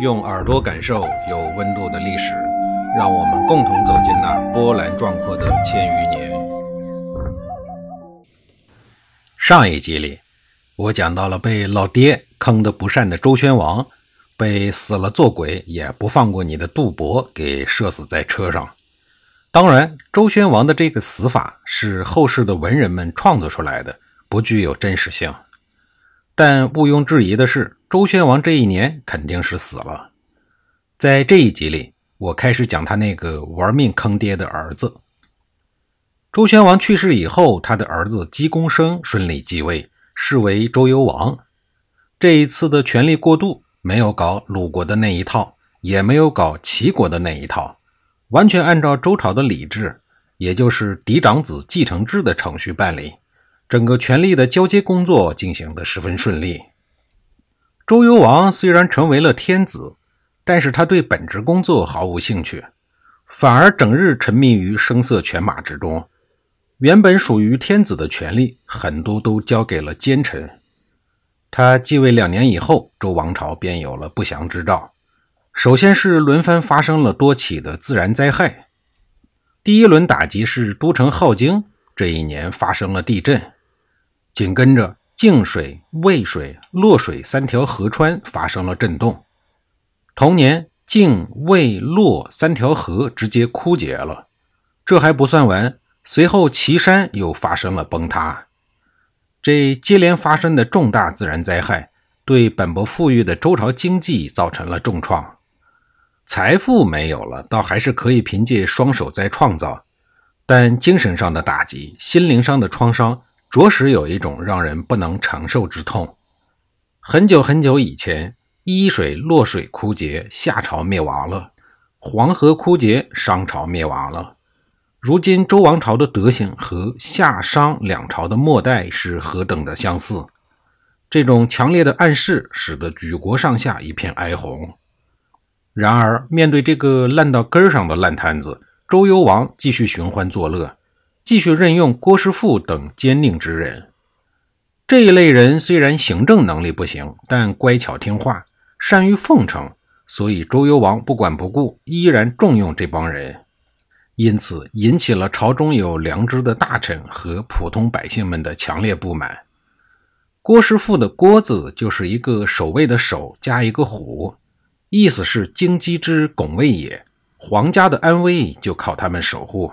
用耳朵感受有温度的历史，让我们共同走进那波澜壮阔的千余年。上一集里，我讲到了被老爹坑得不善的周宣王，被死了做鬼也不放过你的杜伯给射死在车上。当然，周宣王的这个死法是后世的文人们创作出来的，不具有真实性。但毋庸置疑的是，周宣王这一年肯定是死了。在这一集里，我开始讲他那个玩命坑爹的儿子。周宣王去世以后，他的儿子姬公生顺利继位，是为周幽王。这一次的权力过渡，没有搞鲁国的那一套，也没有搞齐国的那一套，完全按照周朝的礼制，也就是嫡长子继承制的程序办理。整个权力的交接工作进行得十分顺利。周幽王虽然成为了天子，但是他对本职工作毫无兴趣，反而整日沉迷于声色犬马之中。原本属于天子的权力，很多都交给了奸臣。他继位两年以后，周王朝便有了不祥之兆。首先是轮番发生了多起的自然灾害。第一轮打击是都城镐京，这一年发生了地震。紧跟着，泾水、渭水、洛水三条河川发生了震动。同年，泾、渭、洛三条河直接枯竭了。这还不算完，随后岐山又发生了崩塌。这接连发生的重大自然灾害，对本不富裕的周朝经济造成了重创。财富没有了，倒还是可以凭借双手再创造，但精神上的打击、心灵上的创伤。着实有一种让人不能承受之痛。很久很久以前，伊水、洛水枯竭，夏朝灭亡了；黄河枯竭，商朝灭亡了。如今周王朝的德行和夏商两朝的末代是何等的相似？这种强烈的暗示使得举国上下一片哀鸿。然而，面对这个烂到根儿上的烂摊子，周幽王继续寻欢作乐。继续任用郭师傅等奸佞之人，这一类人虽然行政能力不行，但乖巧听话，善于奉承，所以周幽王不管不顾，依然重用这帮人，因此引起了朝中有良知的大臣和普通百姓们的强烈不满。郭师傅的“郭”字就是一个守卫的“守”加一个虎，意思是荆棘之拱卫也，皇家的安危就靠他们守护。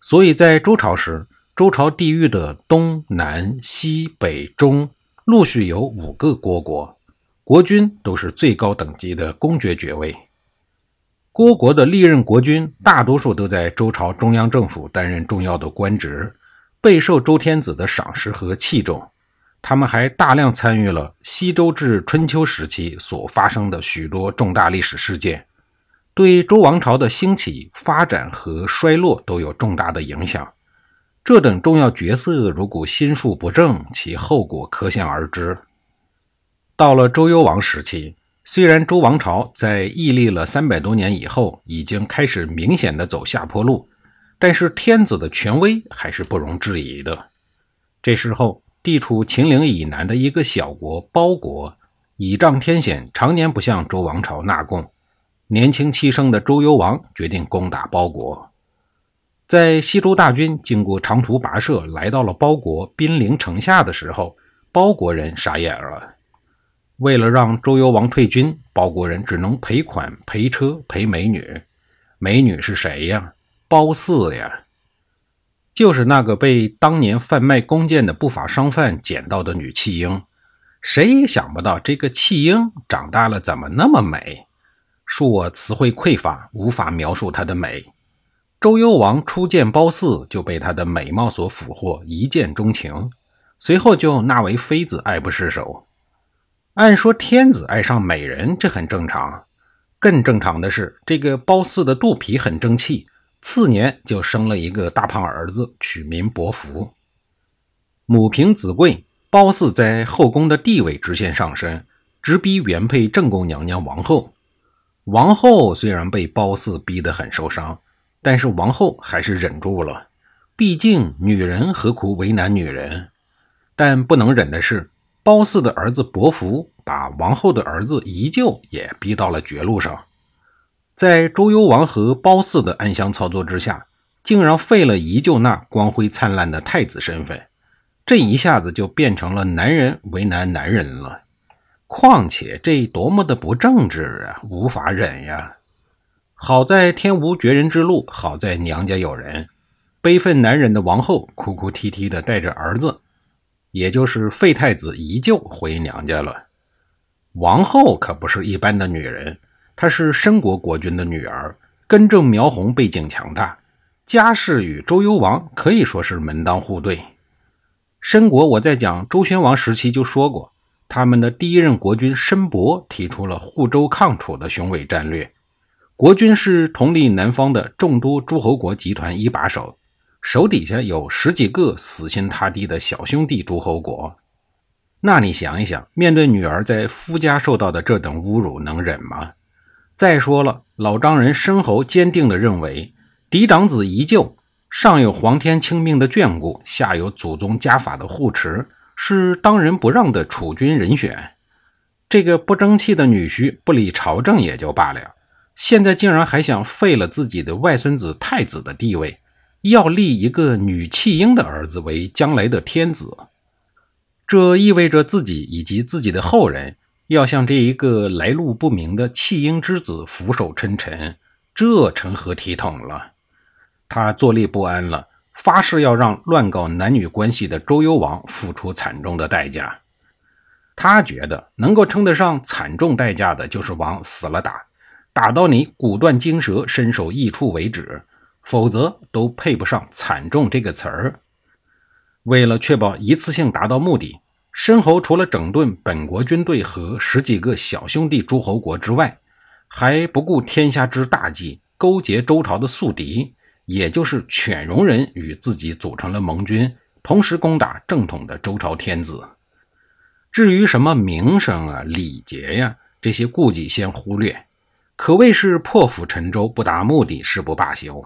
所以在周朝时，周朝地域的东南西北中陆续有五个郭国，国君都是最高等级的公爵爵位。郭国的历任国君大多数都在周朝中央政府担任重要的官职，备受周天子的赏识和器重。他们还大量参与了西周至春秋时期所发生的许多重大历史事件。对周王朝的兴起、发展和衰落都有重大的影响。这等重要角色如果心术不正，其后果可想而知。到了周幽王时期，虽然周王朝在屹立了三百多年以后，已经开始明显的走下坡路，但是天子的权威还是不容置疑的。这时候，地处秦岭以南的一个小国包国，倚仗天险，常年不向周王朝纳贡。年轻气盛的周幽王决定攻打包国。在西周大军经过长途跋涉，来到了包国兵临城下的时候，包国人傻眼了。为了让周幽王退军，包国人只能赔款、赔车、赔美女。美女是谁呀？褒姒呀，就是那个被当年贩卖弓箭的不法商贩捡到的女弃婴。谁也想不到，这个弃婴长大了怎么那么美？恕我词汇匮乏，无法描述她的美。周幽王初见褒姒，就被她的美貌所俘获，一见钟情，随后就纳为妃子，爱不释手。按说天子爱上美人，这很正常。更正常的是，这个褒姒的肚皮很争气，次年就生了一个大胖儿子，取名伯服。母凭子贵，褒姒在后宫的地位直线上升，直逼原配正宫娘娘王后。王后虽然被褒姒逼得很受伤，但是王后还是忍住了。毕竟女人何苦为难女人？但不能忍的是，褒姒的儿子伯服把王后的儿子宜臼也逼到了绝路上。在周幽王和褒姒的暗箱操作之下，竟然废了宜臼那光辉灿烂的太子身份，这一下子就变成了男人为难男人了。况且这多么的不正直啊，无法忍呀！好在天无绝人之路，好在娘家有人。悲愤难忍的王后哭哭啼啼的带着儿子，也就是废太子宜臼回娘家了。王后可不是一般的女人，她是申国国君的女儿，根正苗红，背景强大，家世与周幽王可以说是门当户对。申国我在讲周宣王时期就说过，他们的第一任国君申伯提出了护周抗楚的雄伟战略，国君是统领南方的众多诸侯国集团一把手。手底下有十几个死心塌地的小兄弟诸侯国，那你想一想，面对女儿在夫家受到的这等侮辱，能忍吗？再说了，老丈人申侯坚定地认为，嫡长子依旧上有皇天亲命的眷顾，下有祖宗家法的护持，是当仁不让的储君人选。这个不争气的女婿不理朝政也就罢了，现在竟然还想废了自己的外孙子太子的地位。要立一个女弃婴的儿子为将来的天子，这意味着自己以及自己的后人要向这一个来路不明的弃婴之子俯首称臣，这成何体统了？他坐立不安了，发誓要让乱搞男女关系的周幽王付出惨重的代价。他觉得能够称得上惨重代价的，就是往死了打，打到你骨断筋折、身首异处为止。否则都配不上“惨重”这个词儿。为了确保一次性达到目的，申侯除了整顿本国军队和十几个小兄弟诸侯国之外，还不顾天下之大计，勾结周朝的宿敌，也就是犬戎人，与自己组成了盟军，同时攻打正统的周朝天子。至于什么名声啊、礼节呀这些顾忌，先忽略，可谓是破釜沉舟，不达目的誓不罢休。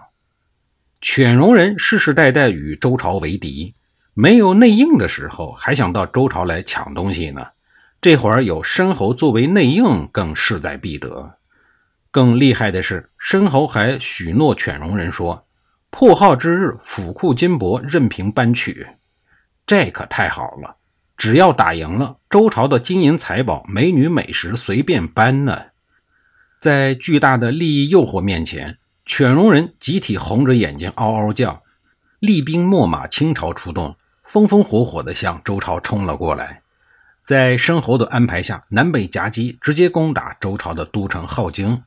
犬戎人世世代代与周朝为敌，没有内应的时候，还想到周朝来抢东西呢。这会儿有申侯作为内应，更势在必得。更厉害的是，申侯还许诺犬戎人说：“破号之日，府库金帛任凭搬取。”这可太好了！只要打赢了，周朝的金银财宝、美女美食随便搬呢。在巨大的利益诱惑面前。犬戎人集体红着眼睛嗷嗷叫，厉兵秣马，倾巢出动，风风火火地向周朝冲了过来。在申侯的安排下，南北夹击，直接攻打周朝的都城镐京。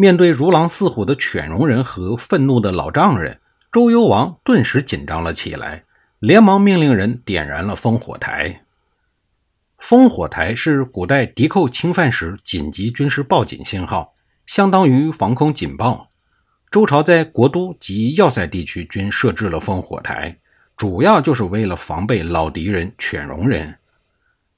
面对如狼似虎的犬戎人和愤怒的老丈人，周幽王顿时紧张了起来，连忙命令人点燃了烽火台。烽火台是古代敌寇侵犯时紧急军事报警信号。相当于防空警报，周朝在国都及要塞地区均设置了烽火台，主要就是为了防备老敌人犬戎人。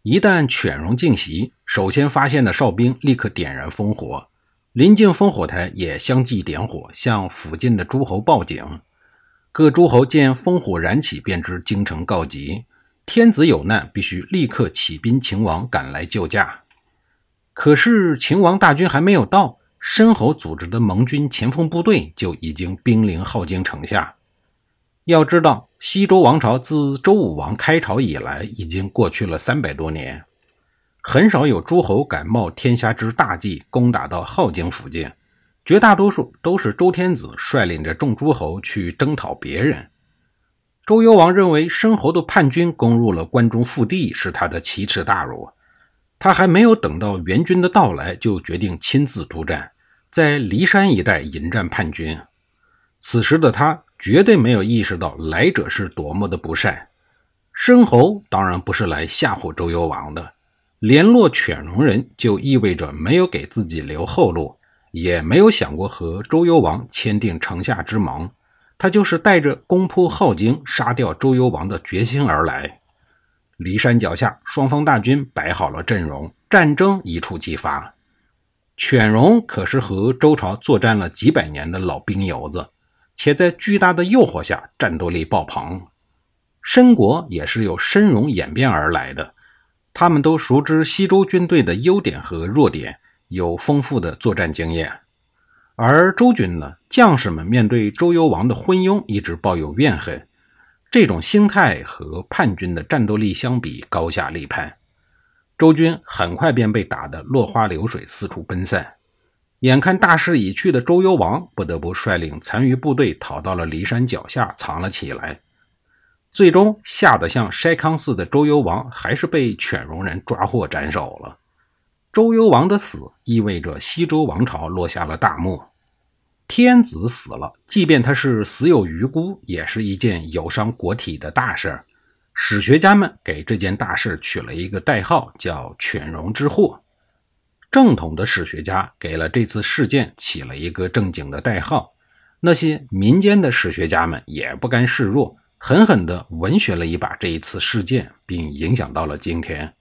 一旦犬戎进袭，首先发现的哨兵立刻点燃烽火，临近烽火台也相继点火，向附近的诸侯报警。各诸侯见烽火燃起，便知京城告急，天子有难，必须立刻起兵秦王赶来救驾。可是秦王大军还没有到。申侯组织的盟军前锋部队就已经兵临镐京城下。要知道，西周王朝自周武王开朝以来，已经过去了三百多年，很少有诸侯敢冒天下之大忌攻打到镐京附近，绝大多数都是周天子率领着众诸侯去征讨别人。周幽王认为申侯的叛军攻入了关中腹地，是他的奇耻大辱。他还没有等到援军的到来，就决定亲自督战，在骊山一带迎战叛军。此时的他绝对没有意识到来者是多么的不善。申侯当然不是来吓唬周幽王的，联络犬戎人就意味着没有给自己留后路，也没有想过和周幽王签订城下之盟。他就是带着攻破镐京、杀掉周幽王的决心而来。骊山脚下，双方大军摆好了阵容，战争一触即发。犬戎可是和周朝作战了几百年的老兵油子，且在巨大的诱惑下战斗力爆棚。申国也是由申戎演变而来的，他们都熟知西周军队的优点和弱点，有丰富的作战经验。而周军呢，将士们面对周幽王的昏庸，一直抱有怨恨。这种心态和叛军的战斗力相比，高下立判。周军很快便被打得落花流水，四处奔散。眼看大势已去的周幽王，不得不率领残余部队逃到了骊山脚下藏了起来。最终，吓得像筛糠似的周幽王，还是被犬戎人抓获斩首了。周幽王的死，意味着西周王朝落下了大幕。天子死了，即便他是死有余辜，也是一件有伤国体的大事。史学家们给这件大事取了一个代号，叫“犬戎之祸”。正统的史学家给了这次事件起了一个正经的代号，那些民间的史学家们也不甘示弱，狠狠地文学了一把这一次事件，并影响到了今天。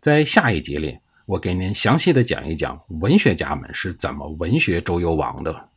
在下一集里，我给您详细的讲一讲文学家们是怎么文学周幽王的。